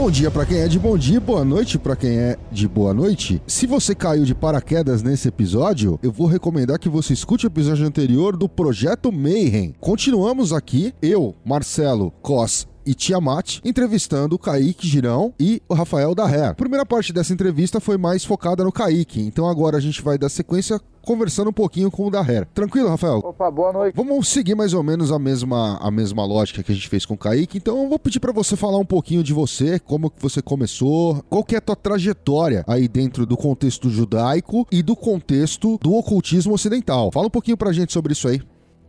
Bom dia para quem é de bom dia, boa noite para quem é de boa noite. Se você caiu de paraquedas nesse episódio, eu vou recomendar que você escute o episódio anterior do Projeto Mayhem. Continuamos aqui, eu, Marcelo Cos e Tiamat, entrevistando o Kaique Girão e o Rafael da Ré. A primeira parte dessa entrevista foi mais focada no Kaique, então agora a gente vai dar sequência conversando um pouquinho com o Daher. Tranquilo, Rafael? Opa, boa noite. Vamos seguir mais ou menos a mesma, a mesma lógica que a gente fez com o Kaique. Então eu vou pedir para você falar um pouquinho de você, como que você começou, qual que é a tua trajetória aí dentro do contexto judaico e do contexto do ocultismo ocidental. Fala um pouquinho pra gente sobre isso aí.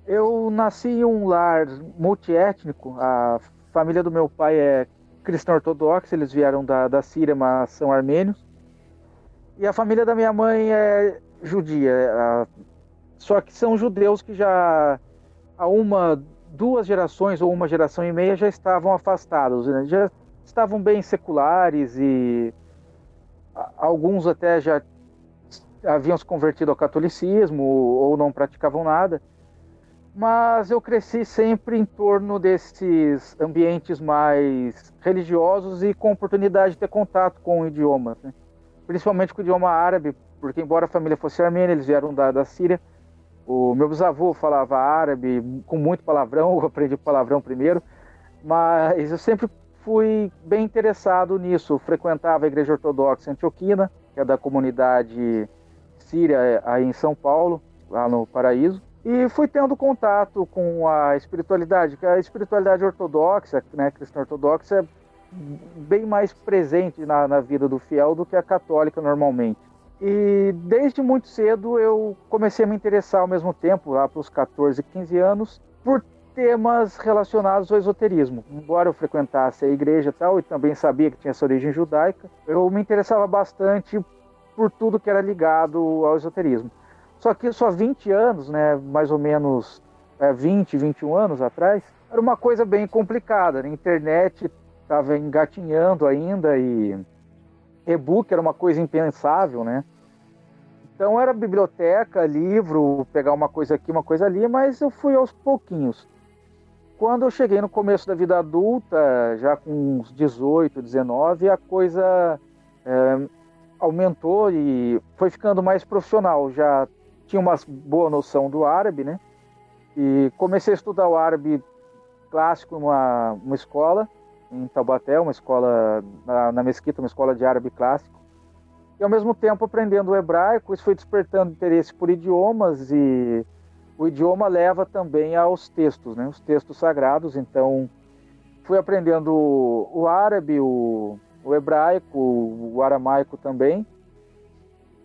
Eu nasci em um lar multiétnico. A família do meu pai é cristã ortodoxa, eles vieram da, da Síria, mas são armênios. E a família da minha mãe é judia. Só que são judeus que já há uma, duas gerações ou uma geração e meia já estavam afastados, né? já estavam bem seculares e alguns até já haviam se convertido ao catolicismo ou não praticavam nada. Mas eu cresci sempre em torno desses ambientes mais religiosos e com oportunidade de ter contato com idiomas, né? principalmente com o idioma árabe, porque embora a família fosse armênia, eles vieram da, da Síria. O meu bisavô falava árabe com muito palavrão, eu aprendi palavrão primeiro, mas eu sempre fui bem interessado nisso. Frequentava a igreja ortodoxa antioquina, que é da comunidade síria aí em São Paulo, lá no Paraíso. E fui tendo contato com a espiritualidade, que a espiritualidade ortodoxa, né, cristã ortodoxa, é bem mais presente na, na vida do fiel do que a católica normalmente. E desde muito cedo eu comecei a me interessar ao mesmo tempo, lá para os 14, 15 anos, por temas relacionados ao esoterismo. Embora eu frequentasse a igreja e tal, e também sabia que tinha essa origem judaica, eu me interessava bastante por tudo que era ligado ao esoterismo. Só que só 20 anos, né, mais ou menos é, 20, 21 anos atrás, era uma coisa bem complicada. A internet estava engatinhando ainda e e-book era uma coisa impensável, né? Então era biblioteca, livro, pegar uma coisa aqui, uma coisa ali, mas eu fui aos pouquinhos. Quando eu cheguei no começo da vida adulta, já com uns 18, 19, a coisa é, aumentou e foi ficando mais profissional. Já tinha uma boa noção do árabe, né? E comecei a estudar o árabe clássico numa uma escola em Taubaté, uma escola na, na Mesquita, uma escola de árabe clássico. E ao mesmo tempo aprendendo o hebraico, isso foi despertando interesse por idiomas e o idioma leva também aos textos, né? Os textos sagrados. Então fui aprendendo o árabe, o, o hebraico, o aramaico também.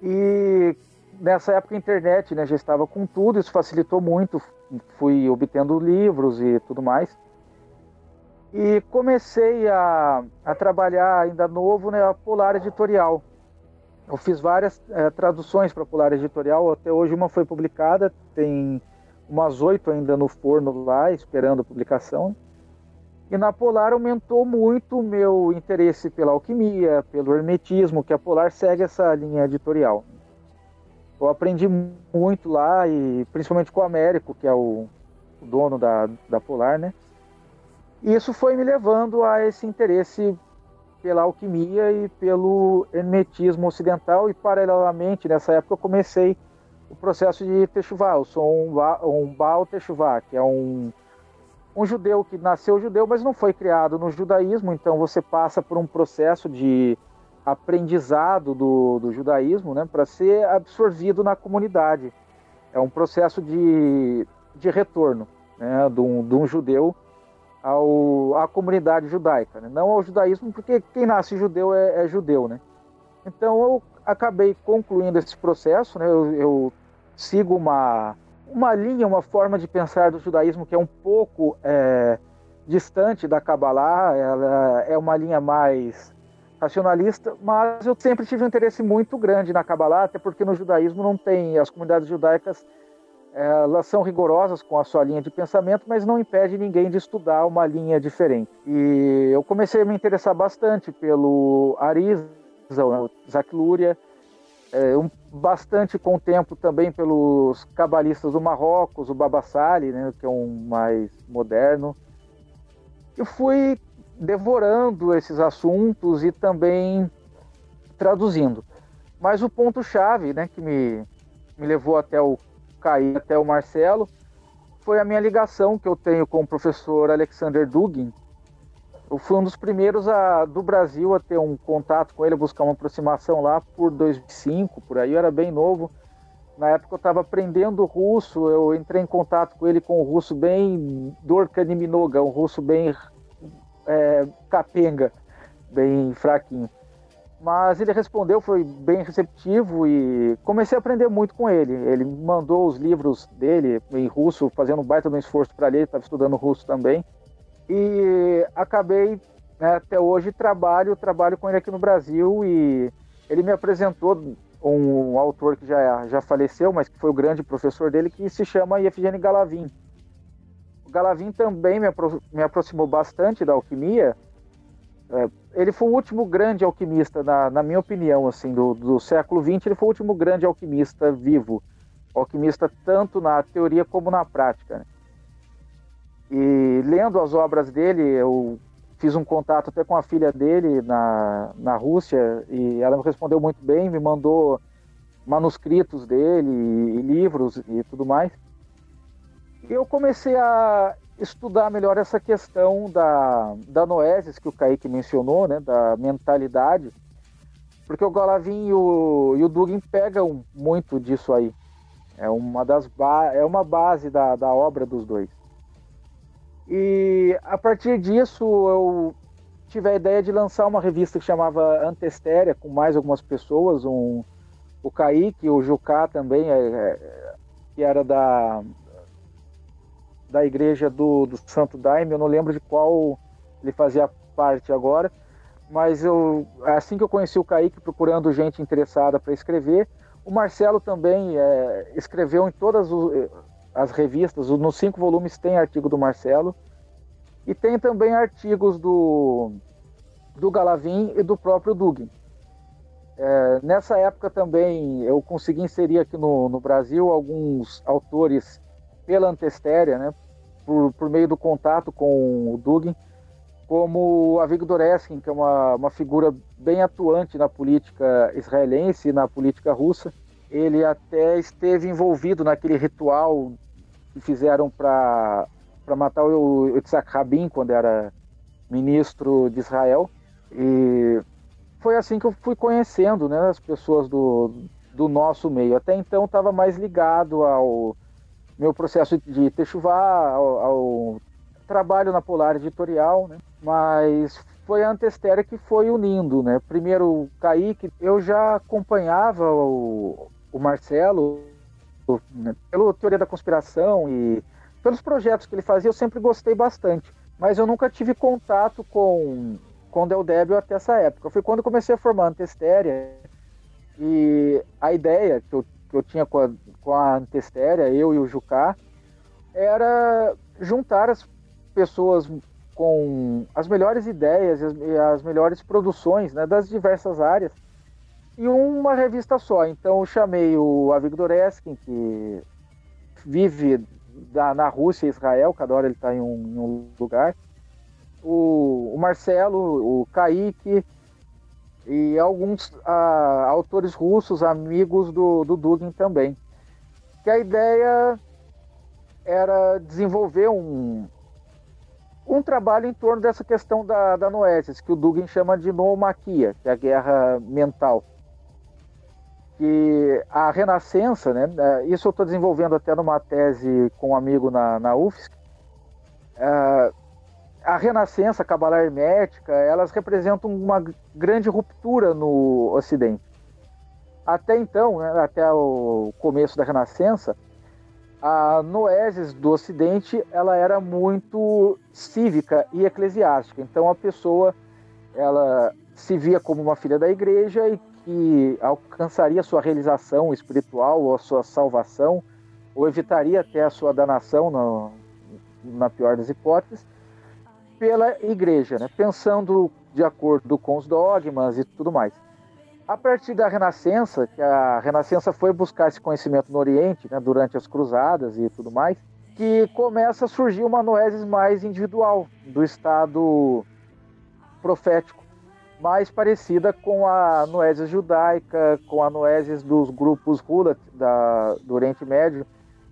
E nessa época a internet né, já estava com tudo, isso facilitou muito. Fui obtendo livros e tudo mais e comecei a, a trabalhar ainda novo na né, Polar Editorial. Eu fiz várias é, traduções para Polar Editorial, até hoje uma foi publicada, tem umas oito ainda no forno lá, esperando a publicação. E na Polar aumentou muito o meu interesse pela alquimia, pelo hermetismo, que a Polar segue essa linha editorial. Eu aprendi muito lá, e principalmente com o Américo, que é o, o dono da, da Polar, né? E isso foi me levando a esse interesse pela alquimia e pelo hermetismo ocidental e paralelamente nessa época eu comecei o processo de Techuvá. Eu sou um, um Baal Techuvá, que é um, um judeu que nasceu judeu, mas não foi criado no judaísmo, então você passa por um processo de aprendizado do, do judaísmo né, para ser absorvido na comunidade. É um processo de, de retorno né, de, um, de um judeu ao, à comunidade judaica, né? não ao judaísmo, porque quem nasce judeu é, é, judeu, né? Então eu acabei concluindo esse processo, né? Eu, eu, sigo uma uma linha, uma forma de pensar do judaísmo que é um pouco é, distante da Kabbalah, ela é uma linha mais racionalista, mas eu sempre tive um interesse muito grande na Kabbalah, até porque no judaísmo não tem, as comunidades judaicas elas são rigorosas com a sua linha de pensamento, mas não impede ninguém de estudar uma linha diferente. E eu comecei a me interessar bastante pelo Arizal, né, Zach Luria, um, bastante com o tempo também pelos cabalistas do Marrocos, o Babassali, né, que é um mais moderno. Eu fui devorando esses assuntos e também traduzindo. Mas o ponto-chave né, que me, me levou até o Caí, até o Marcelo, foi a minha ligação que eu tenho com o professor Alexander Dugin. Eu fui um dos primeiros a, do Brasil a ter um contato com ele, a buscar uma aproximação lá por 2005, por aí, eu era bem novo. Na época eu estava aprendendo russo, eu entrei em contato com ele com um russo bem Dorkaniminoga, um russo bem é, capenga, bem fraquinho. Mas ele respondeu, foi bem receptivo e comecei a aprender muito com ele. Ele mandou os livros dele em russo, fazendo um baita esforço para ler, estava estudando russo também. E acabei, né, até hoje, trabalho, trabalho com ele aqui no Brasil e ele me apresentou um autor que já, já faleceu, mas que foi o grande professor dele, que se chama Yevgeny Galavin. O Galavin também me, apro me aproximou bastante da alquimia. É, ele foi o último grande alquimista, na, na minha opinião, assim, do, do século XX, ele foi o último grande alquimista vivo. Alquimista tanto na teoria como na prática. Né? E lendo as obras dele, eu fiz um contato até com a filha dele na, na Rússia e ela me respondeu muito bem, me mandou manuscritos dele e, e livros e tudo mais eu comecei a estudar melhor essa questão da, da noesis que o Kaique mencionou, né, da mentalidade, porque o Golavin e o, e o Dugin pegam muito disso aí. É uma, das é uma base da, da obra dos dois. E a partir disso eu tive a ideia de lançar uma revista que chamava Antestéria, com mais algumas pessoas, um, o Kaique, o Jucá também, é, é, que era da, da igreja do, do Santo Daime, eu não lembro de qual ele fazia parte agora, mas eu assim que eu conheci o Kaique procurando gente interessada para escrever, o Marcelo também é, escreveu em todas as revistas, nos cinco volumes tem artigo do Marcelo, e tem também artigos do, do Galavin e do próprio Dugin. É, nessa época também eu consegui inserir aqui no, no Brasil alguns autores pela Antestéria, né, por, por meio do contato com o Dugin, como a Avigdor Eskin, que é uma, uma figura bem atuante na política israelense e na política russa. Ele até esteve envolvido naquele ritual que fizeram para matar o Yitzhak Rabin quando era ministro de Israel. E foi assim que eu fui conhecendo né, as pessoas do, do nosso meio. Até então estava mais ligado ao meu processo de techuvá, ao, ao, trabalho na Polar Editorial, né? mas foi a Antestéria que foi unindo, né? Primeiro o Kaique, eu já acompanhava o, o Marcelo né? pela teoria da conspiração e pelos projetos que ele fazia, eu sempre gostei bastante, mas eu nunca tive contato com com Del Débio até essa época. Foi quando comecei a formar a Antestéria e a ideia que eu que eu tinha com a, com a Antestéria, eu e o Jucá, era juntar as pessoas com as melhores ideias e as, e as melhores produções né, das diversas áreas em uma revista só. Então eu chamei o Avigdor Eskin, que vive da, na Rússia e Israel, cada hora ele está em, um, em um lugar, o, o Marcelo, o Kaique, e alguns ah, autores russos, amigos do, do Dugin também. Que a ideia era desenvolver um, um trabalho em torno dessa questão da, da noesis, que o Dugin chama de noomaquia, que é a guerra mental. Que a renascença, né, é, isso eu estou desenvolvendo até numa tese com um amigo na, na UFSC, uh, a Renascença, a Cabala Hermética, elas representam uma grande ruptura no Ocidente. Até então, né, até o começo da Renascença, a noesis do Ocidente ela era muito cívica e eclesiástica. Então a pessoa ela se via como uma filha da igreja e que alcançaria sua realização espiritual ou sua salvação, ou evitaria até a sua danação, no, na pior das hipóteses, pela igreja, né? pensando de acordo com os dogmas e tudo mais. A partir da Renascença, que a Renascença foi buscar esse conhecimento no Oriente, né, durante as cruzadas e tudo mais, que começa a surgir uma noesis mais individual, do estado profético mais parecida com a noesis judaica, com a noesis dos grupos Hulat da, do Oriente Médio.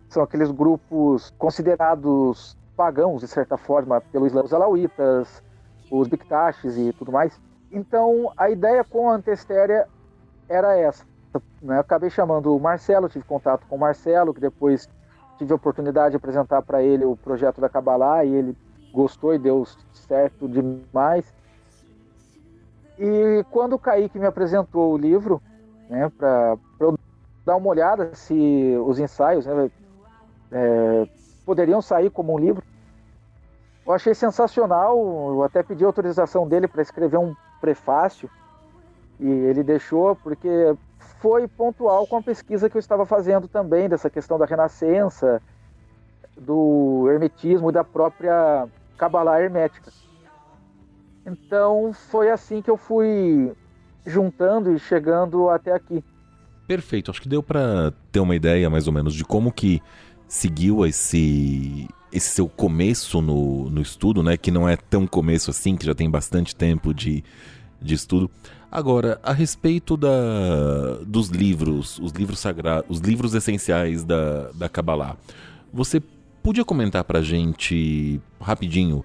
São aqueles grupos considerados pagãos, de certa forma, pelo Islã, os alauítas, os Biktashes e tudo mais. Então, a ideia com a Antestéria era essa. Né? Acabei chamando o Marcelo, tive contato com o Marcelo, que depois tive a oportunidade de apresentar para ele o projeto da Kabbalah, e ele gostou e deu certo demais. E quando o Kaique me apresentou o livro, né, para eu dar uma olhada se os ensaios né, é, poderiam sair como um livro, eu achei sensacional. Eu até pedi autorização dele para escrever um prefácio e ele deixou porque foi pontual com a pesquisa que eu estava fazendo também dessa questão da renascença, do hermetismo e da própria Kabbalah hermética. Então foi assim que eu fui juntando e chegando até aqui. Perfeito, acho que deu para ter uma ideia mais ou menos de como que seguiu esse esse seu começo no, no estudo, né? Que não é tão começo assim, que já tem bastante tempo de, de estudo. Agora, a respeito da, dos livros, os livros sagrados, os livros essenciais da, da Kabbalah, você podia comentar pra gente rapidinho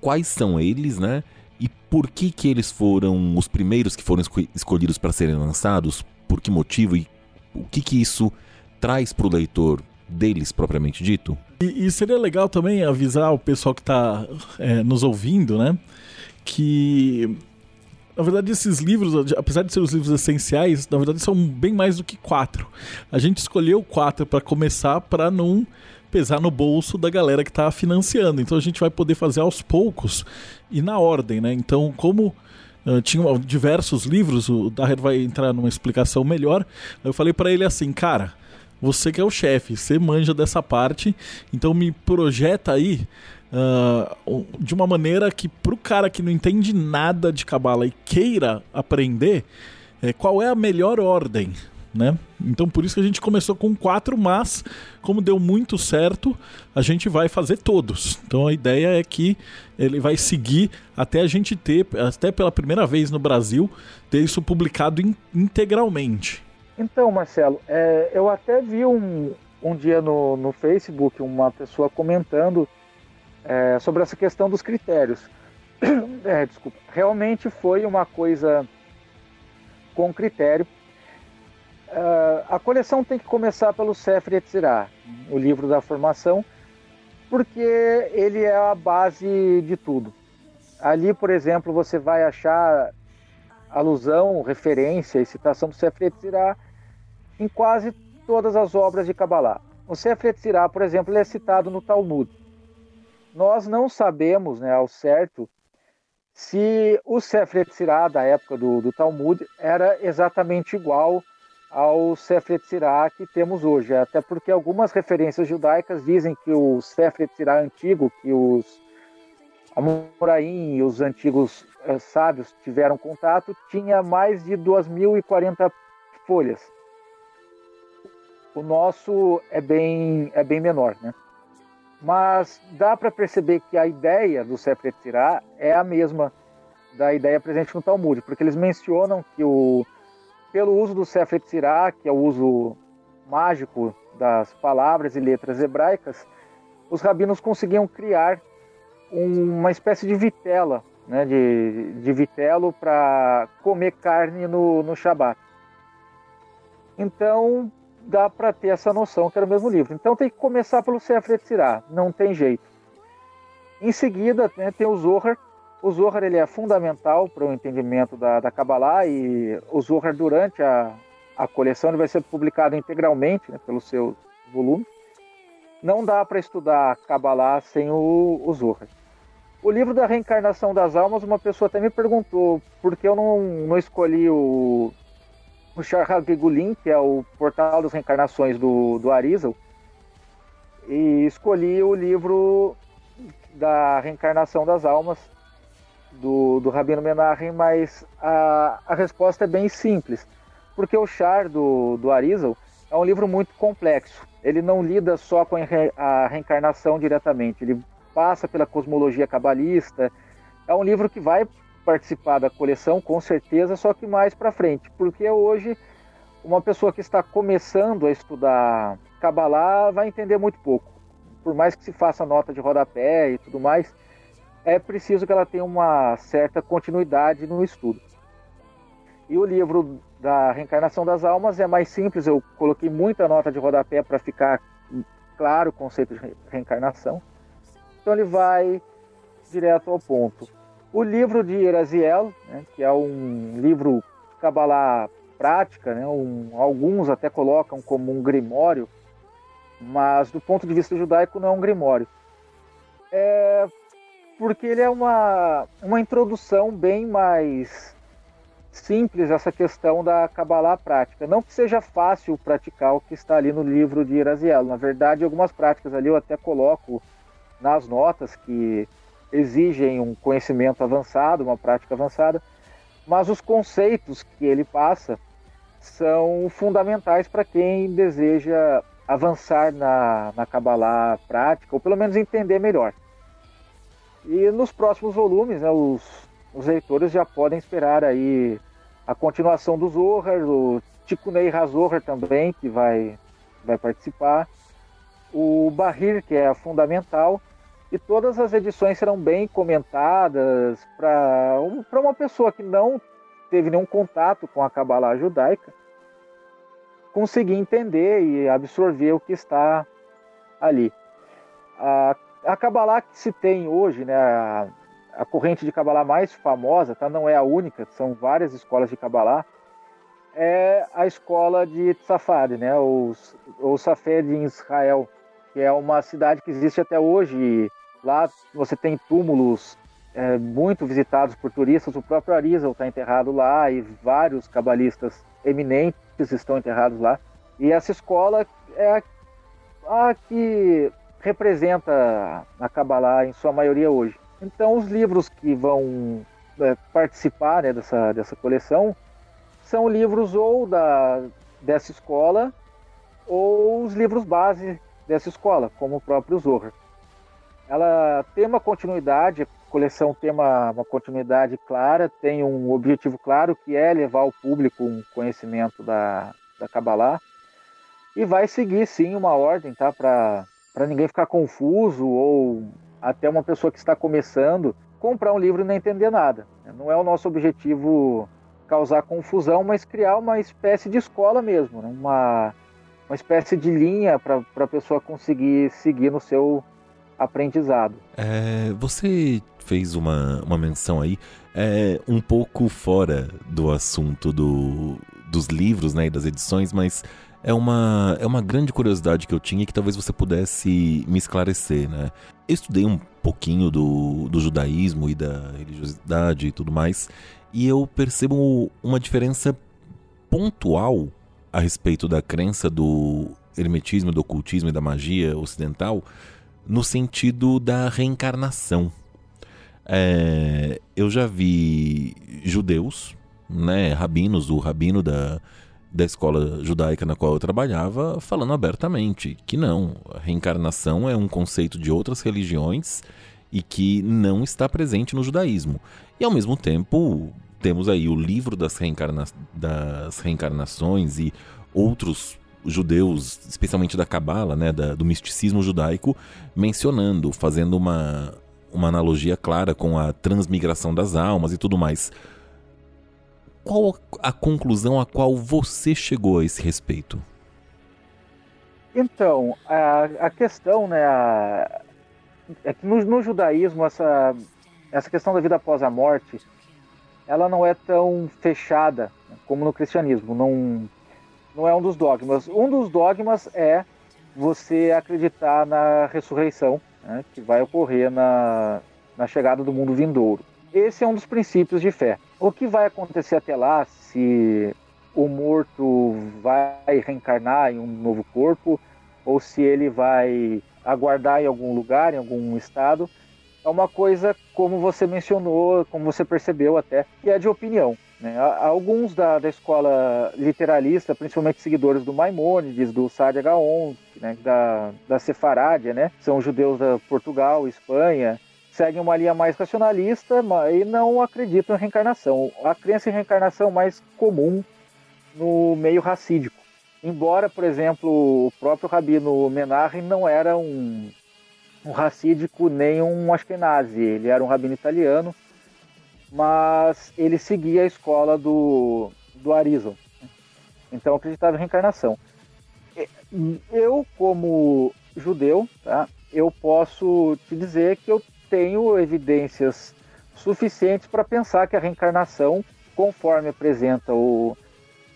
quais são eles, né? E por que que eles foram os primeiros que foram escolhidos para serem lançados? Por que motivo e o que que isso traz para o leitor deles propriamente dito? E, e, seria legal também avisar o pessoal que está é, nos ouvindo, né? Que na verdade, esses livros, apesar de serem os livros essenciais, na verdade são bem mais do que quatro. A gente escolheu quatro para começar para não pesar no bolso da galera que está financiando. Então a gente vai poder fazer aos poucos e na ordem, né? Então, como uh, tinha diversos livros, o Daher vai entrar numa explicação melhor. Eu falei para ele assim, cara, você que é o chefe, você manja dessa parte, então me projeta aí uh, de uma maneira que pro cara que não entende nada de cabala e queira aprender, é, qual é a melhor ordem né? Então por isso que a gente começou com quatro, mas como deu muito certo, a gente vai fazer todos. Então a ideia é que ele vai seguir até a gente ter, até pela primeira vez no Brasil, ter isso publicado in, integralmente. Então, Marcelo, é, eu até vi um, um dia no, no Facebook uma pessoa comentando é, sobre essa questão dos critérios. É, desculpa. Realmente foi uma coisa com critério Uh, a coleção tem que começar pelo Sefer Yetzirah, o livro da formação, porque ele é a base de tudo. Ali, por exemplo, você vai achar alusão, referência e citação do Sefer Yetzirah em quase todas as obras de Kabbalah. O Sefer por exemplo, ele é citado no Talmud. Nós não sabemos né, ao certo se o Sefer da época do, do Talmud era exatamente igual ao Sefer que temos hoje, até porque algumas referências judaicas dizem que o Sefer antigo, que os Amoraim e os antigos eh, sábios tiveram contato, tinha mais de 2.040 folhas. O nosso é bem, é bem menor, né? Mas dá para perceber que a ideia do Sefer Yetzirah é a mesma da ideia presente no Talmud, porque eles mencionam que o pelo uso do Tzirah, que é o uso mágico das palavras e letras hebraicas, os rabinos conseguiam criar uma espécie de vitela, né, de, de vitelo para comer carne no, no Shabat. Então, dá para ter essa noção que era o mesmo livro. Então tem que começar pelo Sefer Tzirah, não tem jeito. Em seguida, né, tem o Zohar, o Zohar ele é fundamental para o entendimento da, da Kabbalah e o Zohar durante a, a coleção ele vai ser publicado integralmente né, pelo seu volume. Não dá para estudar Kabbalah sem o, o Zohar. O livro da reencarnação das almas, uma pessoa até me perguntou por que eu não, não escolhi o, o Charhagegulin, que é o portal das reencarnações do, do Arizal, e escolhi o livro da reencarnação das almas do, do Rabino Menachem, mas a, a resposta é bem simples, porque o Char do, do Arizal é um livro muito complexo. Ele não lida só com a reencarnação diretamente, ele passa pela cosmologia cabalista. É um livro que vai participar da coleção, com certeza, só que mais para frente, porque hoje uma pessoa que está começando a estudar Kabbalah vai entender muito pouco. Por mais que se faça nota de rodapé e tudo mais, é preciso que ela tenha uma certa continuidade no estudo. E o livro da Reencarnação das Almas é mais simples, eu coloquei muita nota de rodapé para ficar claro o conceito de reencarnação. Então ele vai direto ao ponto. O livro de Eraziel, né, que é um livro Kabbalah prática, né, um, alguns até colocam como um grimório, mas do ponto de vista judaico não é um grimório. É porque ele é uma, uma introdução bem mais simples essa questão da Kabbalah prática. Não que seja fácil praticar o que está ali no livro de Iraziel. Na verdade, algumas práticas ali eu até coloco nas notas que exigem um conhecimento avançado, uma prática avançada, mas os conceitos que ele passa são fundamentais para quem deseja avançar na, na Kabbalah prática, ou pelo menos entender melhor. E nos próximos volumes, né, os, os leitores já podem esperar aí a continuação do Zohar, o Tikunei Hazohar também, que vai, vai participar, o Bahir, que é a fundamental, e todas as edições serão bem comentadas para um, uma pessoa que não teve nenhum contato com a Kabbalah judaica conseguir entender e absorver o que está ali. A, a Kabbalah que se tem hoje, né, a, a corrente de Kabbalah mais famosa, tá, não é a única, são várias escolas de Kabbalah, é a escola de Tzafad, né, o, o Safed em Israel, que é uma cidade que existe até hoje. Lá você tem túmulos é, muito visitados por turistas, o próprio Arizal está enterrado lá e vários cabalistas eminentes estão enterrados lá. E essa escola é a, a que representa a Kabbalah em sua maioria hoje. Então, os livros que vão é, participar né, dessa, dessa coleção são livros ou da, dessa escola ou os livros base dessa escola, como o próprio Zohar. Ela tem uma continuidade, a coleção tem uma, uma continuidade clara, tem um objetivo claro que é levar ao público um conhecimento da, da Kabbalah e vai seguir sim uma ordem, tá? Para ninguém ficar confuso ou até uma pessoa que está começando comprar um livro e não entender nada. Não é o nosso objetivo causar confusão, mas criar uma espécie de escola mesmo, né? uma, uma espécie de linha para a pessoa conseguir seguir no seu aprendizado. É, você fez uma, uma menção aí é, um pouco fora do assunto do, dos livros né, e das edições, mas é uma, é uma grande curiosidade que eu tinha e que talvez você pudesse me esclarecer, né? Eu estudei um pouquinho do, do judaísmo e da religiosidade e tudo mais, e eu percebo uma diferença pontual a respeito da crença do hermetismo, do ocultismo e da magia ocidental no sentido da reencarnação. É, eu já vi judeus, né, rabinos, o rabino da, da escola judaica na qual eu trabalhava, falando abertamente que não, a reencarnação é um conceito de outras religiões e que não está presente no judaísmo. E ao mesmo tempo, temos aí o livro das, reencarna das reencarnações e outros judeus, especialmente da Cabala, né, da, do misticismo judaico, mencionando, fazendo uma, uma analogia clara com a transmigração das almas e tudo mais qual a conclusão a qual você chegou a esse respeito? Então, a, a questão, né, a, é que no, no, judaísmo essa, essa questão da vida após a morte, ela não é tão fechada como no cristianismo, não, não é um dos dogmas. Um dos dogmas é você acreditar na ressurreição, né, que vai ocorrer na, na chegada do mundo vindouro. Esse é um dos princípios de fé. O que vai acontecer até lá, se o morto vai reencarnar em um novo corpo, ou se ele vai aguardar em algum lugar, em algum estado, é uma coisa, como você mencionou, como você percebeu até, que é de opinião. Né? Alguns da, da escola literalista, principalmente seguidores do Maimônides, do Sade Gaon, né? da, da Sefarádia, né? são judeus da Portugal, Espanha, seguem uma linha mais racionalista e não acreditam em reencarnação. A crença em reencarnação mais comum no meio racídico. Embora, por exemplo, o próprio Rabino Menachem não era um, um racídico nem um Ashkenazi, ele era um rabino italiano, mas ele seguia a escola do, do Arizon. Então acreditava em reencarnação. Eu, como judeu, tá, eu posso te dizer que eu tenho evidências suficientes para pensar que a reencarnação, conforme apresenta o,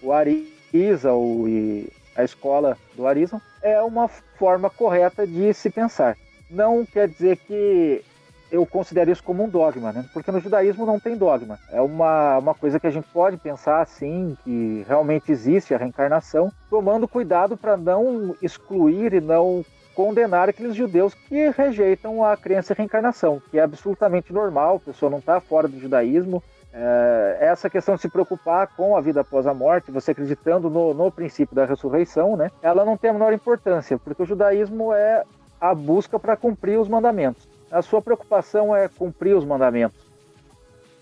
o Arisa o, e a escola do Arison, é uma forma correta de se pensar. Não quer dizer que eu considero isso como um dogma, né? Porque no judaísmo não tem dogma. É uma, uma coisa que a gente pode pensar assim, que realmente existe a reencarnação, tomando cuidado para não excluir e não condenar aqueles judeus que rejeitam a crença em reencarnação, que é absolutamente normal, a pessoa não está fora do judaísmo. É, essa questão de se preocupar com a vida após a morte, você acreditando no, no princípio da ressurreição, né, ela não tem a menor importância, porque o judaísmo é a busca para cumprir os mandamentos. A sua preocupação é cumprir os mandamentos.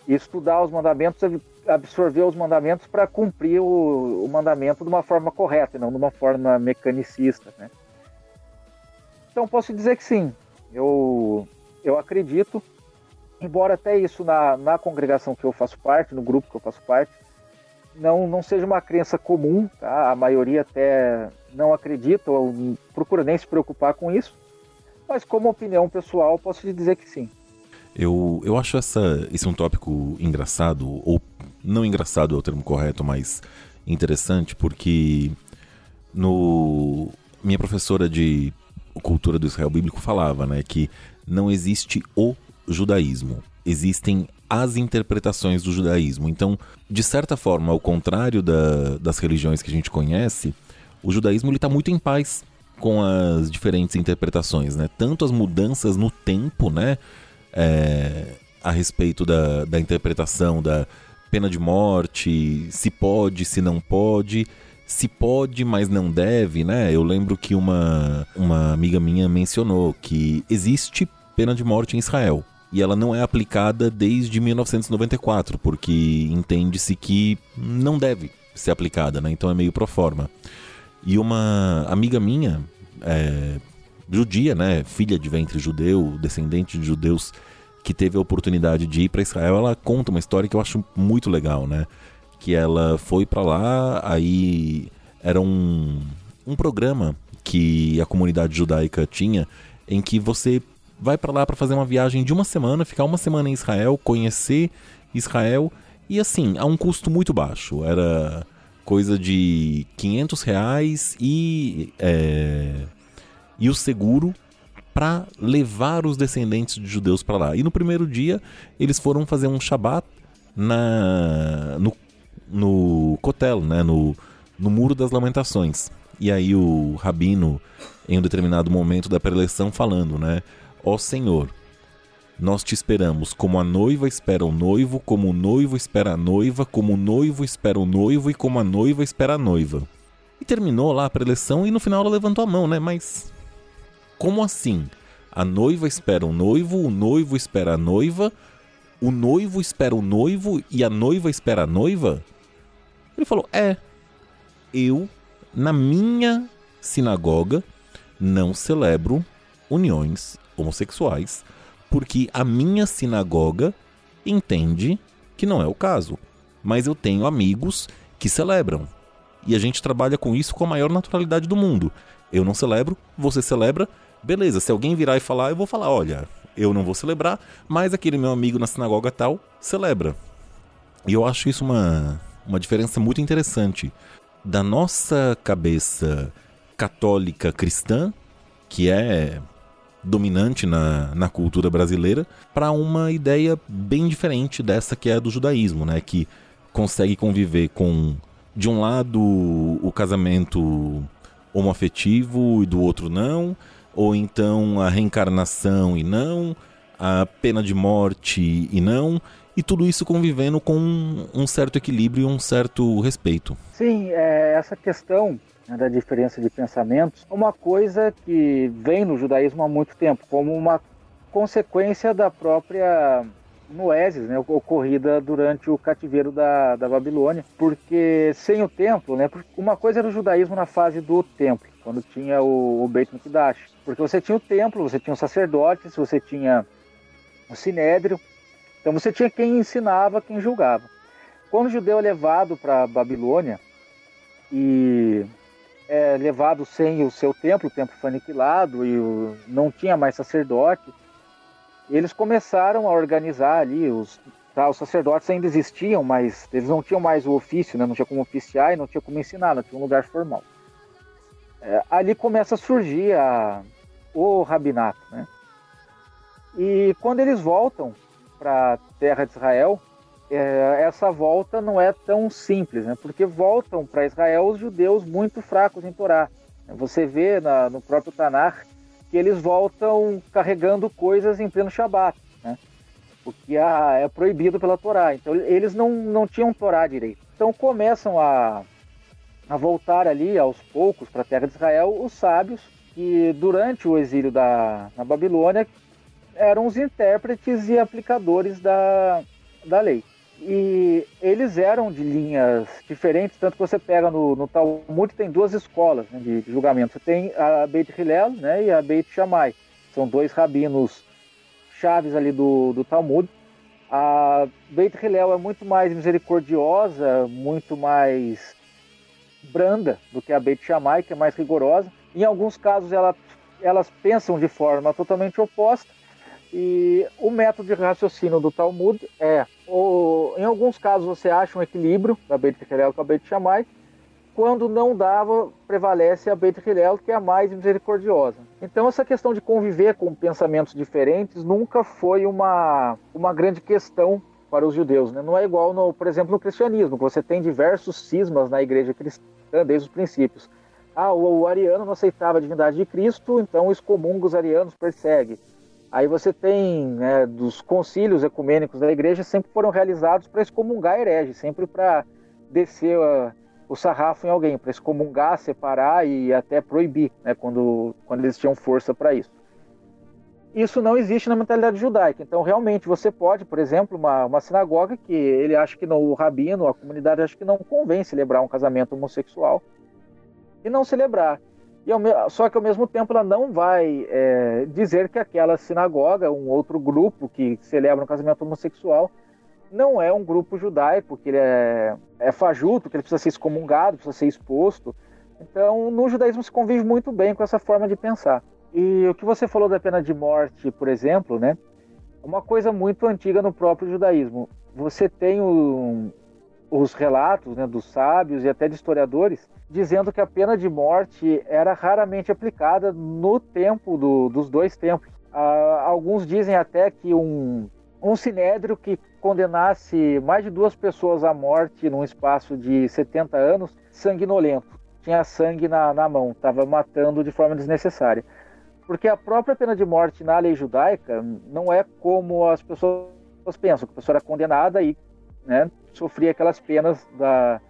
Estudar os mandamentos, absorver os mandamentos para cumprir o, o, mandamento de uma forma correta, e não de uma forma mecanicista. Né? Então posso dizer que sim, eu, eu acredito, embora até isso na, na congregação que eu faço parte, no grupo que eu faço parte, não, não seja uma crença comum, tá? a maioria até não acredita ou procura nem se preocupar com isso, mas como opinião pessoal posso te dizer que sim. Eu, eu acho essa, esse um tópico engraçado, ou não engraçado é o termo correto, mas interessante, porque no minha professora de cultura do Israel bíblico falava, né, que não existe o judaísmo, existem as interpretações do judaísmo. Então, de certa forma, ao contrário da, das religiões que a gente conhece, o judaísmo está muito em paz com as diferentes interpretações, né? Tanto as mudanças no tempo, né? É, a respeito da, da interpretação da pena de morte, se pode, se não pode, se pode, mas não deve, né? Eu lembro que uma, uma amiga minha mencionou que existe pena de morte em Israel. E ela não é aplicada desde 1994, porque entende-se que não deve ser aplicada, né? Então é meio pro forma. E uma amiga minha, é, judia, né? Filha de ventre judeu, descendente de judeus, que teve a oportunidade de ir para Israel, ela conta uma história que eu acho muito legal, né? que ela foi para lá, aí era um, um programa que a comunidade judaica tinha em que você vai para lá para fazer uma viagem de uma semana, ficar uma semana em Israel, conhecer Israel e assim, a um custo muito baixo. Era coisa de 500 reais e, é, e o seguro para levar os descendentes de judeus para lá. E no primeiro dia eles foram fazer um Shabat na, no no Cotel, né, no, no Muro das Lamentações. E aí o Rabino, em um determinado momento da preleção, falando, né, ó Senhor, nós te esperamos como a noiva espera o noivo, como o noivo espera a noiva, como o noivo espera o noivo e como a noiva espera a noiva. E terminou lá a preleção e no final ela levantou a mão, né? Mas como assim? A noiva espera o noivo, o noivo espera a noiva, o noivo espera o noivo e a noiva espera a noiva? Ele falou: É, eu, na minha sinagoga, não celebro uniões homossexuais, porque a minha sinagoga entende que não é o caso. Mas eu tenho amigos que celebram. E a gente trabalha com isso com a maior naturalidade do mundo. Eu não celebro, você celebra, beleza. Se alguém virar e falar, eu vou falar: olha, eu não vou celebrar, mas aquele meu amigo na sinagoga tal celebra. E eu acho isso uma, uma diferença muito interessante da nossa cabeça católica cristã, que é dominante na, na cultura brasileira para uma ideia bem diferente dessa que é do judaísmo, né? Que consegue conviver com, de um lado, o casamento homoafetivo e do outro não, ou então a reencarnação e não, a pena de morte e não, e tudo isso convivendo com um certo equilíbrio e um certo respeito. Sim, é, essa questão da diferença de pensamentos uma coisa que vem no judaísmo há muito tempo, como uma consequência da própria noeses, né, ocorrida durante o cativeiro da, da Babilônia, porque sem o templo, né, uma coisa era o judaísmo na fase do templo, quando tinha o, o Beit Mikdash, porque você tinha o templo, você tinha os sacerdotes, você tinha o sinédrio, então você tinha quem ensinava, quem julgava. Quando o judeu é levado para Babilônia e é levado sem o seu templo, o templo foi aniquilado e o, não tinha mais sacerdote, eles começaram a organizar ali os tá, os sacerdotes ainda existiam, mas eles não tinham mais o ofício, né? não tinha como oficiar e não tinha como ensinar, não tinha um lugar formal. É, ali começa a surgir a, o rabinato, né? E quando eles voltam para a terra de Israel, é, essa volta não é tão simples, né? porque voltam para Israel os judeus muito fracos em Torá. Você vê na, no próprio Tanar que eles voltam carregando coisas em pleno Shabat, né? o que é, é proibido pela Torá. Então eles não, não tinham Torá direito. Então começam a, a voltar ali aos poucos para a terra de Israel os sábios que durante o exílio da, na Babilônia eram os intérpretes e aplicadores da, da lei. E eles eram de linhas diferentes, tanto que você pega no, no Talmud, tem duas escolas né, de, de, julgamento. Você tem a Beit Hillel né, e a Beit Shammai. São dois rabinos chaves ali do, do Talmud. A Beit Hillel é muito mais misericordiosa, muito mais branda do que a Beit Shammai, que é mais rigorosa. Em alguns casos ela, elas pensam de forma totalmente oposta e o método de raciocínio do Talmud é, ou, em alguns casos você acha um equilíbrio da Beit Hillel com a Beit Shammai, quando não dava, prevalece a Beit Hillel, que é a mais misericordiosa. Então essa questão de conviver com pensamentos diferentes nunca foi uma, uma grande questão para os judeus. Né? Não é igual, no, por exemplo, no cristianismo, que você tem diversos cismas na igreja cristã desde os princípios. Ah, o, o ariano não aceitava a divindade de Cristo, então excomunga os arianos, persegue. Aí você tem né, dos concílios ecumênicos da igreja sempre foram realizados para excomungar herege, sempre para descer uh, o sarrafo em alguém, para excomungar, separar e até proibir, né, quando, quando eles tinham força para isso. Isso não existe na mentalidade judaica. Então, realmente, você pode, por exemplo, uma, uma sinagoga que ele acha que não, o rabino, a comunidade acha que não convém celebrar um casamento homossexual e não celebrar. E ao, só que ao mesmo tempo ela não vai é, dizer que aquela sinagoga, um outro grupo que celebra um casamento homossexual, não é um grupo judaico, que ele é, é fajuto, que ele precisa ser excomungado, precisa ser exposto. Então, no judaísmo se convive muito bem com essa forma de pensar. E o que você falou da pena de morte, por exemplo, né? É uma coisa muito antiga no próprio judaísmo. Você tem um, os relatos né, dos sábios e até de historiadores dizendo que a pena de morte era raramente aplicada no tempo do, dos dois tempos. Ah, alguns dizem até que um, um sinédrio que condenasse mais de duas pessoas à morte num espaço de 70 anos, sanguinolento, tinha sangue na, na mão, estava matando de forma desnecessária. Porque a própria pena de morte na lei judaica não é como as pessoas pensam, que a pessoa era condenada e né, sofria aquelas penas da,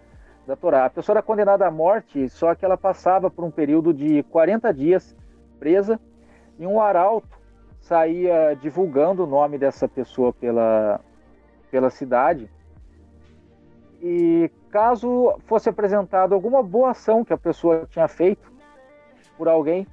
da Torá. A pessoa era condenada à morte, só que ela passava por um período de 40 dias presa e um arauto saía divulgando o nome dessa pessoa pela, pela cidade. E caso fosse apresentado alguma boa ação que a pessoa tinha feito por alguém,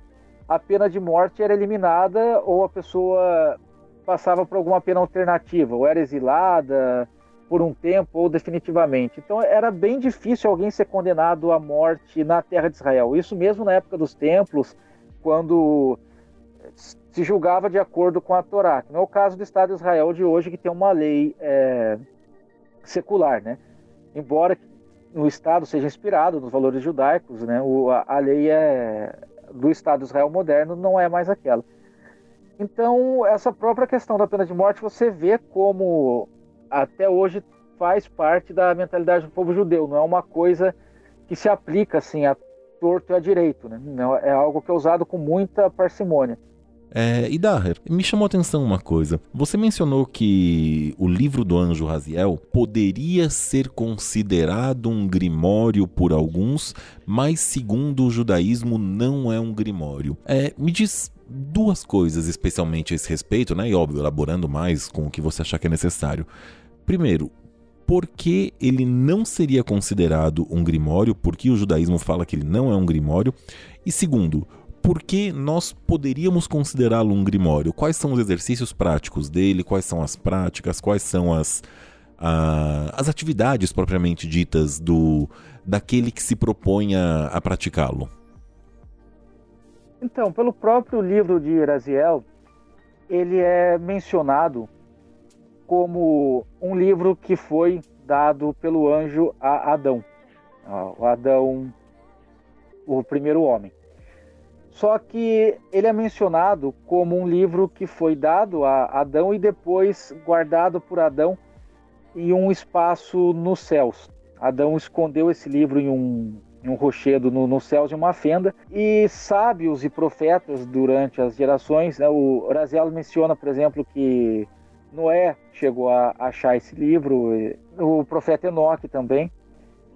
a pena de morte era eliminada ou a pessoa passava por alguma pena alternativa, ou era exilada, por um tempo ou definitivamente. Então era bem difícil alguém ser condenado à morte na terra de Israel. Isso mesmo na época dos templos, quando se julgava de acordo com a Torá. Não é o caso do Estado de Israel de hoje, que tem uma lei é, secular, né? Embora o Estado seja inspirado nos valores judaicos, né? O, a, a lei é, do Estado de Israel moderno não é mais aquela. Então, essa própria questão da pena de morte, você vê como até hoje faz parte da mentalidade do povo judeu, não é uma coisa que se aplica assim a torto e a direito, né? É algo que é usado com muita parcimônia. É, e Daher, me chamou a atenção uma coisa. Você mencionou que o livro do anjo Raziel poderia ser considerado um grimório por alguns, mas segundo o judaísmo não é um grimório. É, me diz duas coisas especialmente a esse respeito, né? E óbvio, elaborando mais com o que você achar que é necessário. Primeiro, por que ele não seria considerado um grimório? Por que o judaísmo fala que ele não é um grimório? E segundo, por que nós poderíamos considerá-lo um grimório? Quais são os exercícios práticos dele? Quais são as práticas? Quais são as, a, as atividades propriamente ditas do daquele que se propõe a, a praticá-lo? Então, pelo próprio livro de Iraziel, ele é mencionado como um livro que foi dado pelo anjo a Adão. O Adão, o primeiro homem. Só que ele é mencionado como um livro que foi dado a Adão e depois guardado por Adão em um espaço nos céus. Adão escondeu esse livro em um, em um rochedo no, nos céus de uma fenda e sábios e profetas durante as gerações, né, o Horaziel menciona, por exemplo, que Noé chegou a achar esse livro, o profeta Enoque também.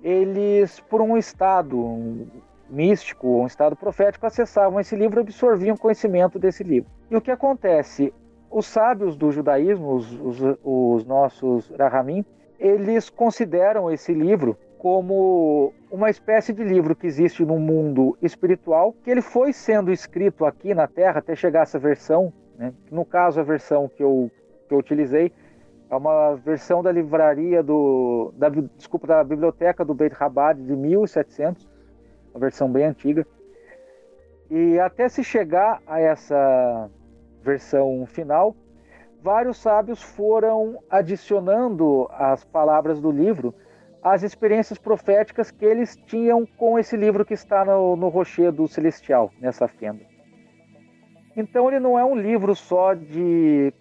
Eles, por um estado místico, um estado profético, acessavam esse livro e absorviam conhecimento desse livro. E o que acontece? Os sábios do judaísmo, os, os, os nossos Rahamim, eles consideram esse livro como uma espécie de livro que existe no mundo espiritual, que ele foi sendo escrito aqui na Terra até chegar essa versão, né? no caso a versão que eu, que eu utilizei é uma versão da livraria do, da, desculpa, da biblioteca do Beit Rabad de 1700, uma versão bem antiga. E até se chegar a essa versão final, vários sábios foram adicionando as palavras do livro às experiências proféticas que eles tinham com esse livro que está no, no rochedo celestial, nessa fenda. Então ele não é um livro só de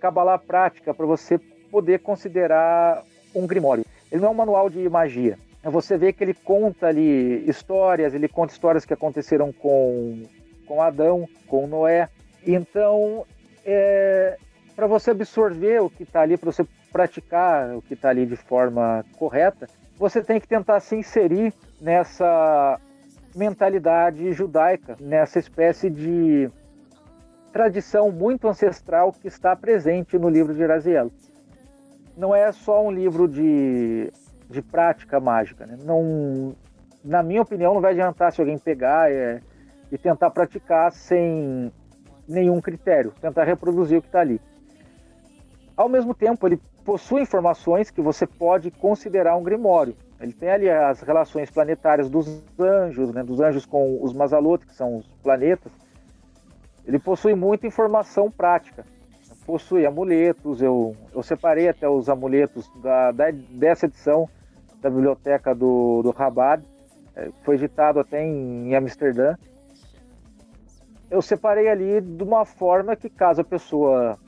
cabalá prática para você poder considerar um grimório. Ele não é um manual de magia você vê que ele conta ali histórias, ele conta histórias que aconteceram com, com Adão, com Noé. Então, é, para você absorver o que está ali, para você praticar o que está ali de forma correta, você tem que tentar se inserir nessa mentalidade judaica, nessa espécie de tradição muito ancestral que está presente no livro de Iraziel. Não é só um livro de de prática mágica. Né? Não, na minha opinião, não vai adiantar se alguém pegar é, e tentar praticar sem nenhum critério, tentar reproduzir o que está ali. Ao mesmo tempo, ele possui informações que você pode considerar um grimório. Ele tem ali as relações planetárias dos anjos, né, dos anjos com os Mazalot, que são os planetas. Ele possui muita informação prática. Possui amuletos, eu, eu separei até os amuletos da, da dessa edição da biblioteca do, do é, foi editado até em, em Amsterdã. Eu separei ali de uma forma que, caso a pessoa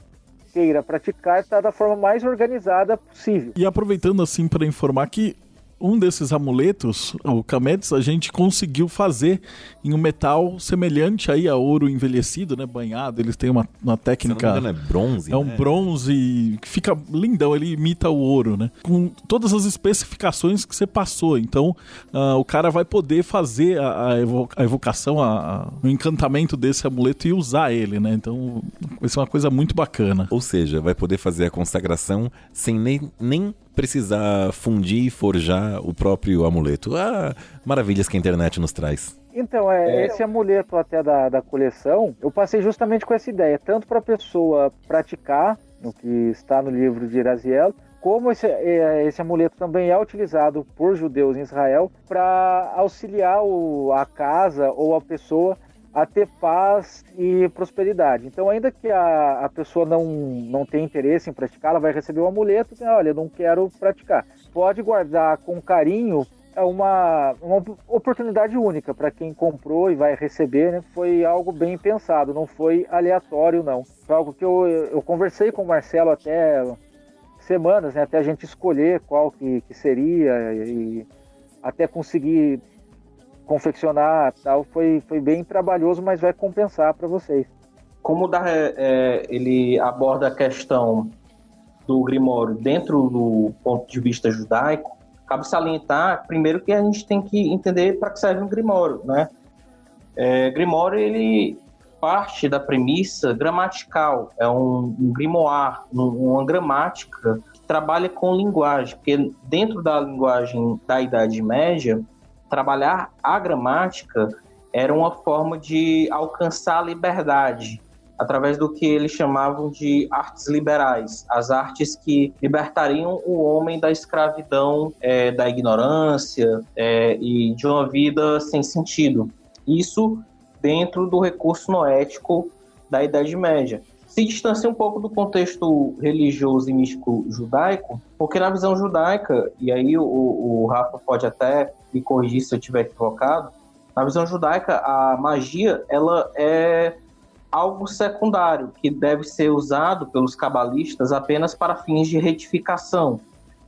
queira praticar, está da forma mais organizada possível. E aproveitando assim para informar que um desses amuletos, o Kamedes, a gente conseguiu fazer em um metal semelhante aí a ouro envelhecido, né? Banhado. Eles têm uma, uma técnica. Se não me engano, é bronze. É um né? bronze que fica lindão, ele imita o ouro, né? Com todas as especificações que você passou. Então, uh, o cara vai poder fazer a, a, evo a evocação, a, o encantamento desse amuleto e usar ele, né? Então, vai ser uma coisa muito bacana. Ou seja, vai poder fazer a consagração sem nem, nem precisar fundir e forjar o próprio amuleto. Ah, maravilhas que a internet nos traz. Então, é, é. esse amuleto até da, da coleção, eu passei justamente com essa ideia, tanto para a pessoa praticar no que está no livro de Iraziel, como esse, é, esse amuleto também é utilizado por judeus em Israel para auxiliar o, a casa ou a pessoa a ter paz e prosperidade. Então, ainda que a, a pessoa não, não tenha interesse em praticar, ela vai receber o amuleto e olha, eu não quero praticar. Pode guardar com carinho é uma, uma oportunidade única para quem comprou e vai receber, né? Foi algo bem pensado, não foi aleatório, não. Foi algo que eu, eu conversei com o Marcelo até semanas, né? Até a gente escolher qual que, que seria e até conseguir confeccionar tal. Foi, foi bem trabalhoso, mas vai compensar para vocês. Como da, é, ele aborda a questão do Grimório dentro do ponto de vista judaico, cabe salientar, primeiro, que a gente tem que entender para que serve um Grimório, né? É, Grimório, ele parte da premissa gramatical, é um, um grimoire, um, uma gramática que trabalha com linguagem, porque dentro da linguagem da Idade Média, trabalhar a gramática era uma forma de alcançar a liberdade, através do que eles chamavam de artes liberais, as artes que libertariam o homem da escravidão, é, da ignorância é, e de uma vida sem sentido. Isso dentro do recurso noético da Idade Média. Se distancia um pouco do contexto religioso e místico judaico, porque na visão judaica, e aí o, o Rafa pode até me corrigir se eu estiver equivocado, na visão judaica, a magia ela é algo secundário que deve ser usado pelos cabalistas apenas para fins de retificação.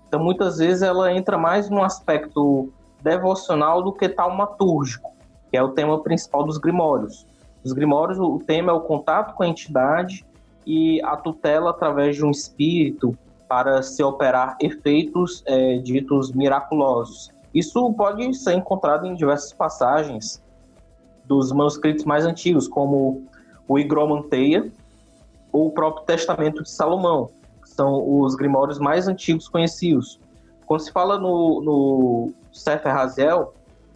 Então, muitas vezes ela entra mais no aspecto devocional do que taumatúrgico, que é o tema principal dos grimórios. Os grimórios, o tema é o contato com a entidade e a tutela através de um espírito para se operar efeitos é, ditos miraculosos. Isso pode ser encontrado em diversas passagens dos manuscritos mais antigos, como o Igromanteia ou o próprio Testamento de Salomão, que são os grimórios mais antigos conhecidos. Quando se fala no, no Sefer Haziel,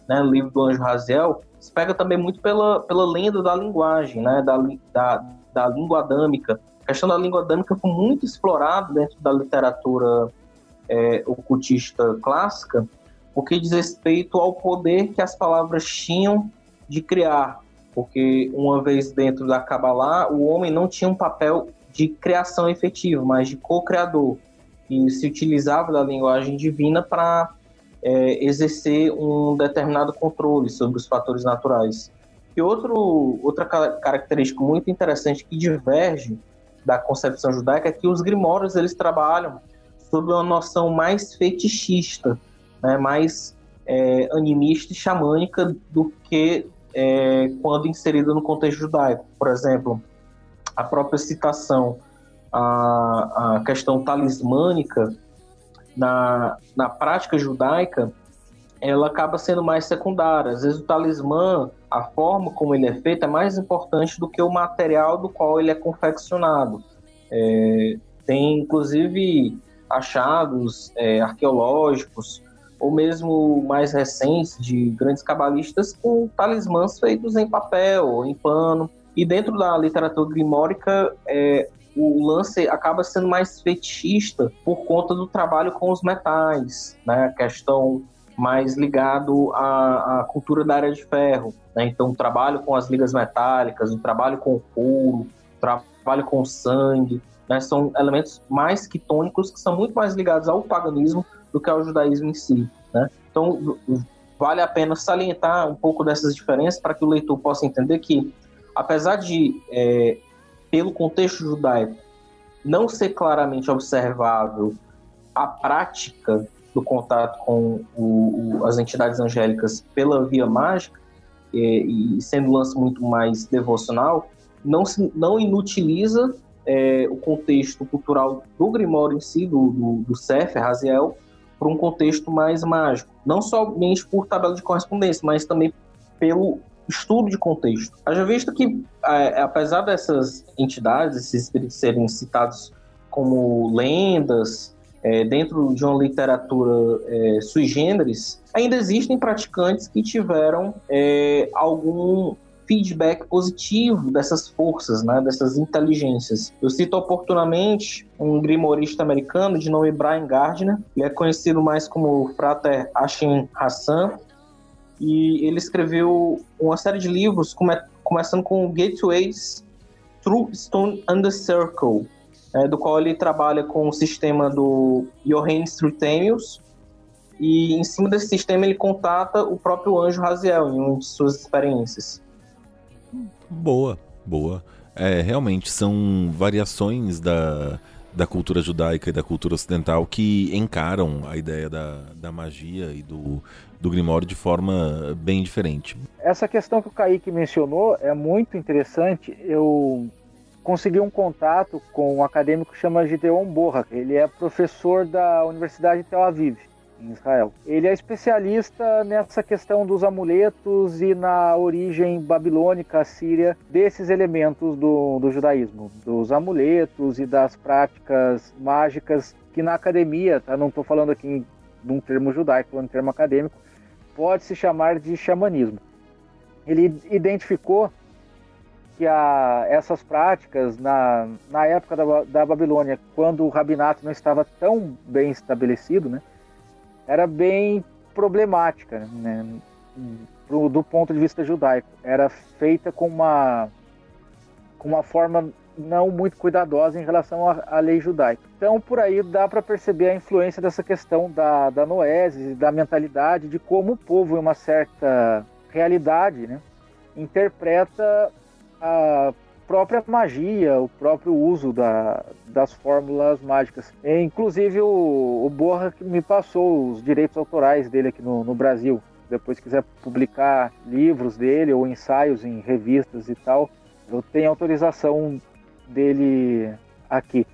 né, no livro do anjo Haziel, se pega também muito pela, pela lenda da linguagem, né, da, da, da língua adâmica. A questão da língua adâmica foi muito explorada dentro da literatura é, ocultista clássica, porque diz respeito ao poder que as palavras tinham de criar. Porque uma vez dentro da Kabbalah, o homem não tinha um papel de criação efetivo, mas de co-criador, e se utilizava da linguagem divina para é, exercer um determinado controle sobre os fatores naturais. E outro, outra característica muito interessante que diverge da concepção judaica é que os grimórios eles trabalham sob uma noção mais fetichista, né, mais é, animista e xamânica do que é, quando inserida no contexto judaico. Por exemplo, a própria citação, a questão talismânica na, na prática judaica, ela acaba sendo mais secundária. Às vezes o talismã, a forma como ele é feito, é mais importante do que o material do qual ele é confeccionado. É, tem inclusive achados é, arqueológicos ou mesmo mais recentes de grandes cabalistas com talismãs feitos em papel em pano. E dentro da literatura grimórica, é, o lance acaba sendo mais fetichista por conta do trabalho com os metais, né? A questão mais ligado à, à cultura da área de ferro, né? Então, o trabalho com as ligas metálicas, o trabalho com o couro, o trabalho com o sangue, né? São elementos mais quitônicos que são muito mais ligados ao paganismo do que ao judaísmo em si. Né? Então, vale a pena salientar um pouco dessas diferenças para que o leitor possa entender que, apesar de, é, pelo contexto judaico, não ser claramente observável a prática do contato com o, o, as entidades angélicas pela via mágica, e, e sendo um lance muito mais devocional, não, se, não inutiliza é, o contexto cultural do Grimório em si, do, do, do Sefer, Raziel, para um contexto mais mágico. Não somente por tabela de correspondência, mas também pelo estudo de contexto. Haja visto que, é, apesar dessas entidades, esses espíritos serem citados como lendas, é, dentro de uma literatura é, sui generis, ainda existem praticantes que tiveram é, algum feedback positivo dessas forças, né, dessas inteligências. Eu cito oportunamente um grimorista americano de nome Brian Gardner, ele é conhecido mais como Frater Ashin Hassan, e ele escreveu uma série de livros, come começando com Gateways Through Stone and the Circle, é, do qual ele trabalha com o sistema do Johannes Trithemius, e em cima desse sistema ele contata o próprio anjo Raziel em uma de suas experiências. Boa, boa. É, realmente são variações da, da cultura judaica e da cultura ocidental que encaram a ideia da, da magia e do, do Grimório de forma bem diferente. Essa questão que o Kaique mencionou é muito interessante. Eu consegui um contato com um acadêmico que chama Gideon Borra. Ele é professor da Universidade de Tel Aviv em Israel. Ele é especialista nessa questão dos amuletos e na origem babilônica síria desses elementos do, do judaísmo, dos amuletos e das práticas mágicas que na academia, tá? não estou falando aqui de um termo judaico, em termo acadêmico, pode se chamar de xamanismo. Ele identificou que a, essas práticas, na, na época da, da Babilônia, quando o rabinato não estava tão bem estabelecido, né, era bem problemática né, do ponto de vista judaico. Era feita com uma, com uma forma não muito cuidadosa em relação à, à lei judaica. Então, por aí dá para perceber a influência dessa questão da, da noese, da mentalidade, de como o povo, em uma certa realidade, né, interpreta a própria magia, o próprio uso da, das fórmulas mágicas. E, inclusive o, o Borra me passou os direitos autorais dele aqui no, no Brasil. Depois quiser publicar livros dele ou ensaios em revistas e tal, eu tenho autorização dele aqui.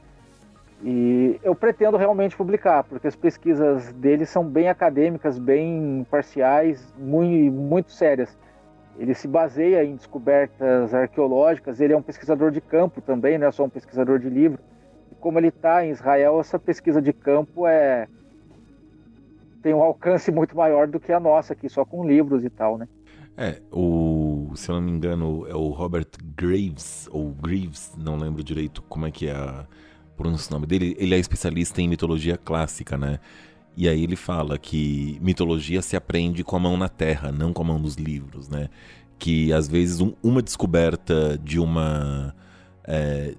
E eu pretendo realmente publicar, porque as pesquisas dele são bem acadêmicas, bem parciais, muito, muito sérias. Ele se baseia em descobertas arqueológicas, ele é um pesquisador de campo também, não é só um pesquisador de livro. E como ele está em Israel, essa pesquisa de campo é tem um alcance muito maior do que a nossa aqui, só com livros e tal, né? É, o, se eu não me engano, é o Robert Graves, ou Greaves, não lembro direito como é que é a pronúncia do nome dele. Ele é especialista em mitologia clássica, né? E aí ele fala que mitologia se aprende com a mão na terra, não com a mão nos livros, né? Que às vezes um, uma descoberta de uma é,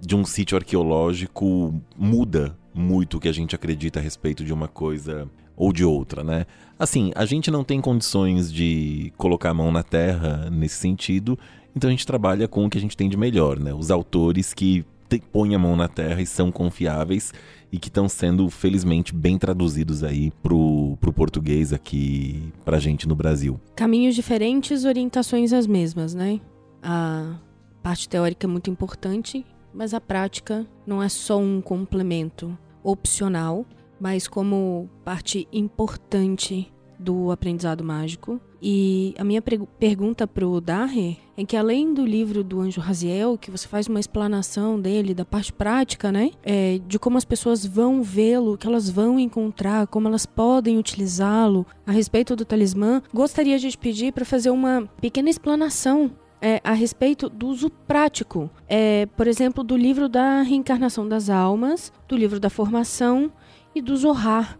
de um sítio arqueológico muda muito o que a gente acredita a respeito de uma coisa ou de outra, né? Assim, a gente não tem condições de colocar a mão na terra nesse sentido, então a gente trabalha com o que a gente tem de melhor, né? Os autores que põem a mão na terra e são confiáveis e que estão sendo, felizmente, bem traduzidos aí pro, pro português aqui pra gente no Brasil. Caminhos diferentes, orientações as mesmas, né? A parte teórica é muito importante, mas a prática não é só um complemento opcional, mas como parte importante do aprendizado mágico. E a minha pergunta pro Daher é que além do livro do Anjo Raziel, que você faz uma explanação dele, da parte prática, né? É, de como as pessoas vão vê-lo, que elas vão encontrar, como elas podem utilizá-lo a respeito do talismã, gostaria de te pedir para fazer uma pequena explanação é, a respeito do uso prático. É, por exemplo, do livro da reencarnação das almas, do livro da formação e do Zohar.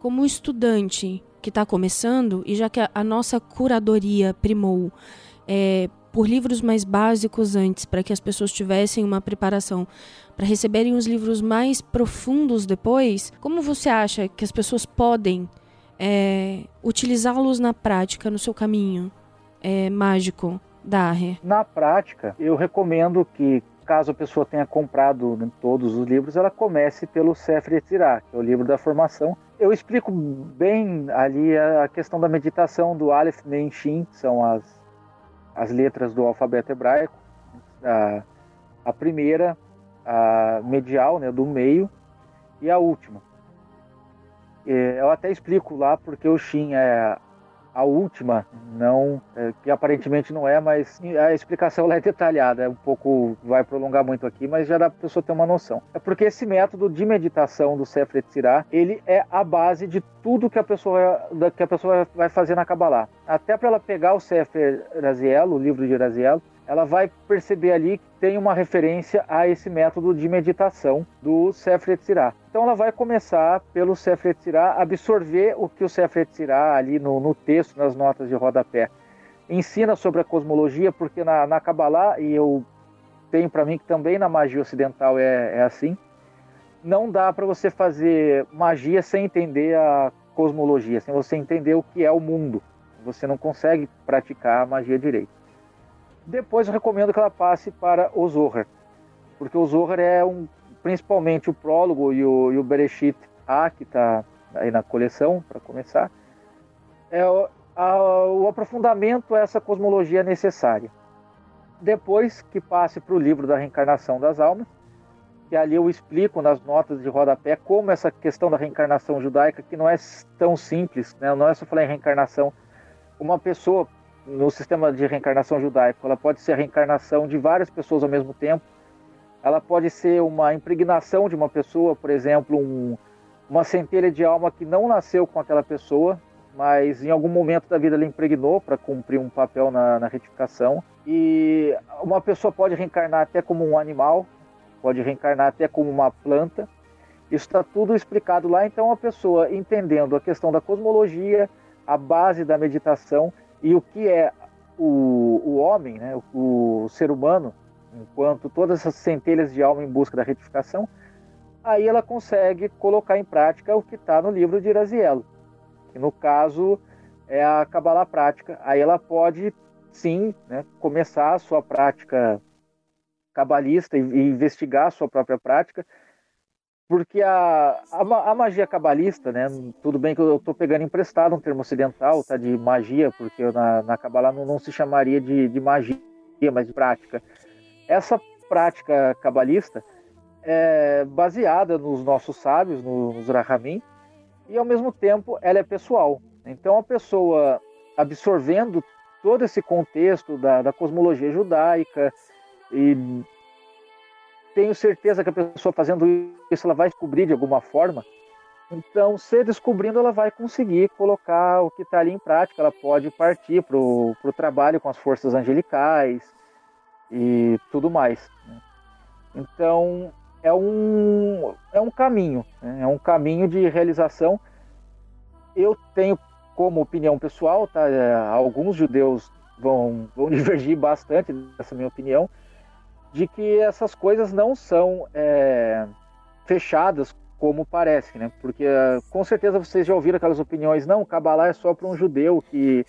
Como estudante, que está começando, e já que a, a nossa curadoria primou é, por livros mais básicos antes, para que as pessoas tivessem uma preparação para receberem os livros mais profundos depois, como você acha que as pessoas podem é, utilizá-los na prática, no seu caminho é, mágico da Arre? Na prática, eu recomendo que caso a pessoa tenha comprado todos os livros, ela comece pelo Sefer Yetzirah, que é o livro da formação, eu explico bem ali a questão da meditação do Aleph, Mem, Shin, são as, as letras do alfabeto hebraico. A, a primeira, a medial, né, do meio, e a última. Eu até explico lá porque o Shin é a última, não, é, que aparentemente não é, mas a explicação é detalhada, é um pouco, vai prolongar muito aqui, mas já dá para a pessoa ter uma noção. É porque esse método de meditação do Sefer Yetzirah, ele é a base de tudo que a pessoa, que a pessoa vai fazer na Kabbalah. Até para ela pegar o Sefer Raziel, o livro de Raziel, ela vai perceber ali que tem uma referência a esse método de meditação do Sefer Yetzirah. Então ela vai começar pelo Sefer Yetzirah, absorver o que o Sefer Yetzirah ali no, no texto, nas notas de rodapé, ensina sobre a cosmologia, porque na, na Kabbalah, e eu tenho para mim que também na magia ocidental é, é assim, não dá para você fazer magia sem entender a cosmologia, sem você entender o que é o mundo. Você não consegue praticar a magia direito. Depois eu recomendo que ela passe para o Zohar, porque o Zohar é um, principalmente o prólogo e o, e o Bereshit A, que está aí na coleção, para começar, é o, a, o aprofundamento a essa cosmologia necessária. Depois que passe para o livro da reencarnação das almas, que ali eu explico nas notas de rodapé como essa questão da reencarnação judaica, que não é tão simples, né? não é só falar em reencarnação. Uma pessoa no sistema de reencarnação judaico, ela pode ser a reencarnação de várias pessoas ao mesmo tempo, ela pode ser uma impregnação de uma pessoa, por exemplo, um, uma centelha de alma que não nasceu com aquela pessoa, mas em algum momento da vida ela impregnou para cumprir um papel na, na, retificação. E uma pessoa pode reencarnar até como um animal, pode reencarnar até como uma planta. Isso está tudo explicado lá. Então, a pessoa entendendo a questão da cosmologia, a base da meditação e o que é o, o homem, né, o, o ser humano, enquanto todas essas centelhas de alma em busca da retificação, aí ela consegue colocar em prática o que está no livro de Irazielo, que no caso é a Kabbalah prática. Aí ela pode, sim, né, começar a sua prática cabalista e investigar a sua própria prática, porque a, a, a, magia cabalista, né? Tudo bem que eu estou pegando emprestado um termo ocidental, tá? De magia, porque na, na Kabbalah não, não se chamaria de, de magia, mas de prática. Essa prática cabalista é baseada nos nossos sábios, nos Rahamim, e ao mesmo tempo ela é pessoal. Então a pessoa absorvendo todo esse contexto da, da cosmologia judaica e tenho certeza que a pessoa fazendo isso ela vai descobrir de alguma forma. Então, se descobrindo, ela vai conseguir colocar o que está ali em prática. Ela pode partir para o trabalho com as forças angelicais, e tudo mais. Né? Então é um, é um caminho, né? é um caminho de realização. Eu tenho como opinião pessoal, tá? É, alguns judeus vão, vão divergir bastante dessa minha opinião, de que essas coisas não são é, fechadas como parece, né? Porque com certeza vocês já ouviram aquelas opiniões, não, Kabbalah é só para um judeu que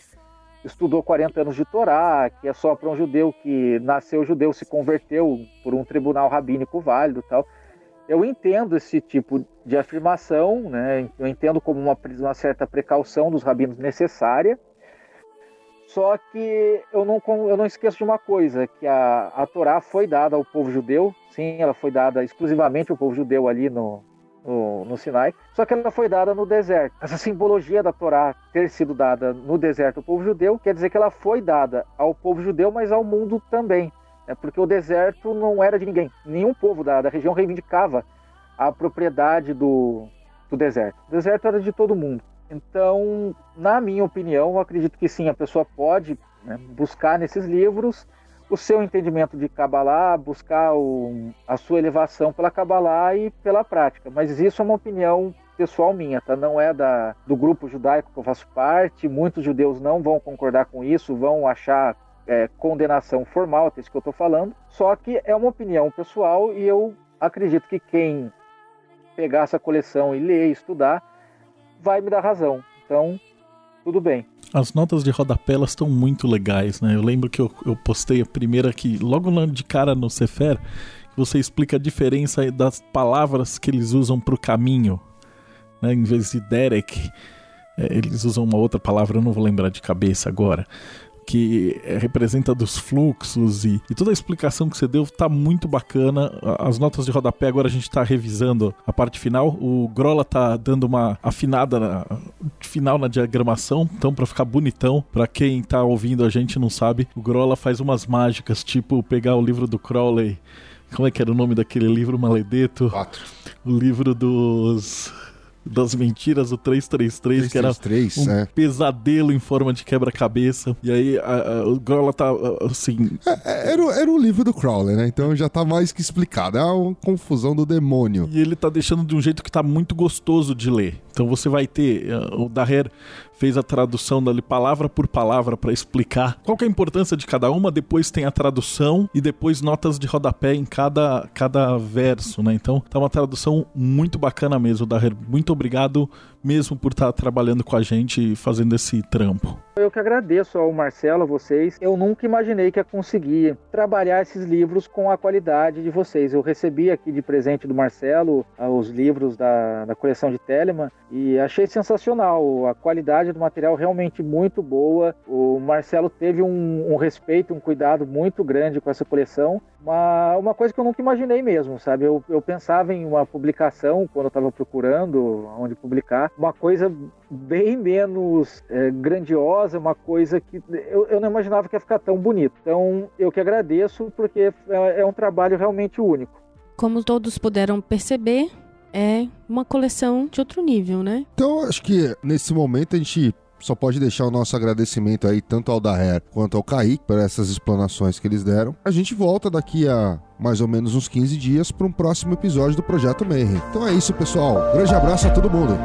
estudou 40 anos de Torá, que é só para um judeu que nasceu judeu, se converteu por um tribunal rabínico válido tal. Eu entendo esse tipo de afirmação, né? eu entendo como uma, uma certa precaução dos rabinos necessária, só que eu não, eu não esqueço de uma coisa, que a, a Torá foi dada ao povo judeu, sim, ela foi dada exclusivamente ao povo judeu ali no, no, no, Sinai, só que ela foi dada no deserto. Essa simbologia da Torá ter sido dada no deserto ao povo judeu quer dizer que ela foi dada ao povo judeu, mas ao mundo também. Né? Porque o deserto não era de ninguém. Nenhum povo da, da região reivindicava a propriedade do, do deserto. O deserto era de todo mundo. Então, na minha opinião, eu acredito que sim, a pessoa pode né, buscar nesses livros o seu entendimento de Kabbalah, buscar o, a sua elevação pela Kabbalah e pela prática. Mas isso é uma opinião pessoal minha, tá? Não é da, do grupo judaico que eu faço parte. Muitos judeus não vão concordar com isso, vão achar é, condenação formal, é isso que eu estou falando. Só que é uma opinião pessoal e eu acredito que quem pegar essa coleção e ler e estudar vai me dar razão. Então, tudo bem. As notas de rodapé elas estão muito legais, né? Eu lembro que eu, eu postei a primeira aqui, logo de cara no Cefer, você explica a diferença das palavras que eles usam para o caminho. Né? Em vez de Derek, é, eles usam uma outra palavra, eu não vou lembrar de cabeça agora que é, representa dos fluxos e, e, toda a explicação que você deu tá muito bacana. As notas de rodapé agora a gente tá revisando a parte final. O Grola tá dando uma afinada na, final na diagramação, então para ficar bonitão, para quem tá ouvindo a gente não sabe, o Grola faz umas mágicas, tipo pegar o livro do Crowley. Como é que era o nome daquele livro maledeto? Quatro. O livro dos das mentiras do 333, 333 que era um é. pesadelo em forma de quebra-cabeça. E aí a, a, o Grola tá assim. É, é, era, era o livro do Crowley, né? Então já tá mais que explicado. É uma confusão do demônio. E ele tá deixando de um jeito que tá muito gostoso de ler. Então você vai ter. Uh, o Daher fez a tradução dali palavra por palavra para explicar qual é a importância de cada uma, depois tem a tradução e depois notas de rodapé em cada, cada verso, né? Então tá uma tradução muito bacana mesmo, Daher. Muito obrigado mesmo por estar trabalhando com a gente e fazendo esse trampo. Eu que agradeço ao Marcelo, a vocês. Eu nunca imaginei que ia conseguir trabalhar esses livros com a qualidade de vocês. Eu recebi aqui de presente do Marcelo ah, os livros da, da coleção de Telemann e achei sensacional. A qualidade do material realmente muito boa. O Marcelo teve um, um respeito, um cuidado muito grande com essa coleção. Uma, uma coisa que eu nunca imaginei mesmo, sabe? Eu, eu pensava em uma publicação quando eu estava procurando onde publicar, uma coisa bem menos é, grandiosa, uma coisa que eu, eu, não imaginava que ia ficar tão bonito. Então, eu que agradeço, porque é, é um trabalho realmente único. Como todos puderam perceber, é uma coleção de outro nível, né? Então, acho que nesse momento a gente só pode deixar o nosso agradecimento aí tanto ao Daher quanto ao Kaique por essas explanações que eles deram. A gente volta daqui a mais ou menos uns 15 dias para um próximo episódio do Projeto Mayhem. Então é isso, pessoal. Grande abraço a todo mundo.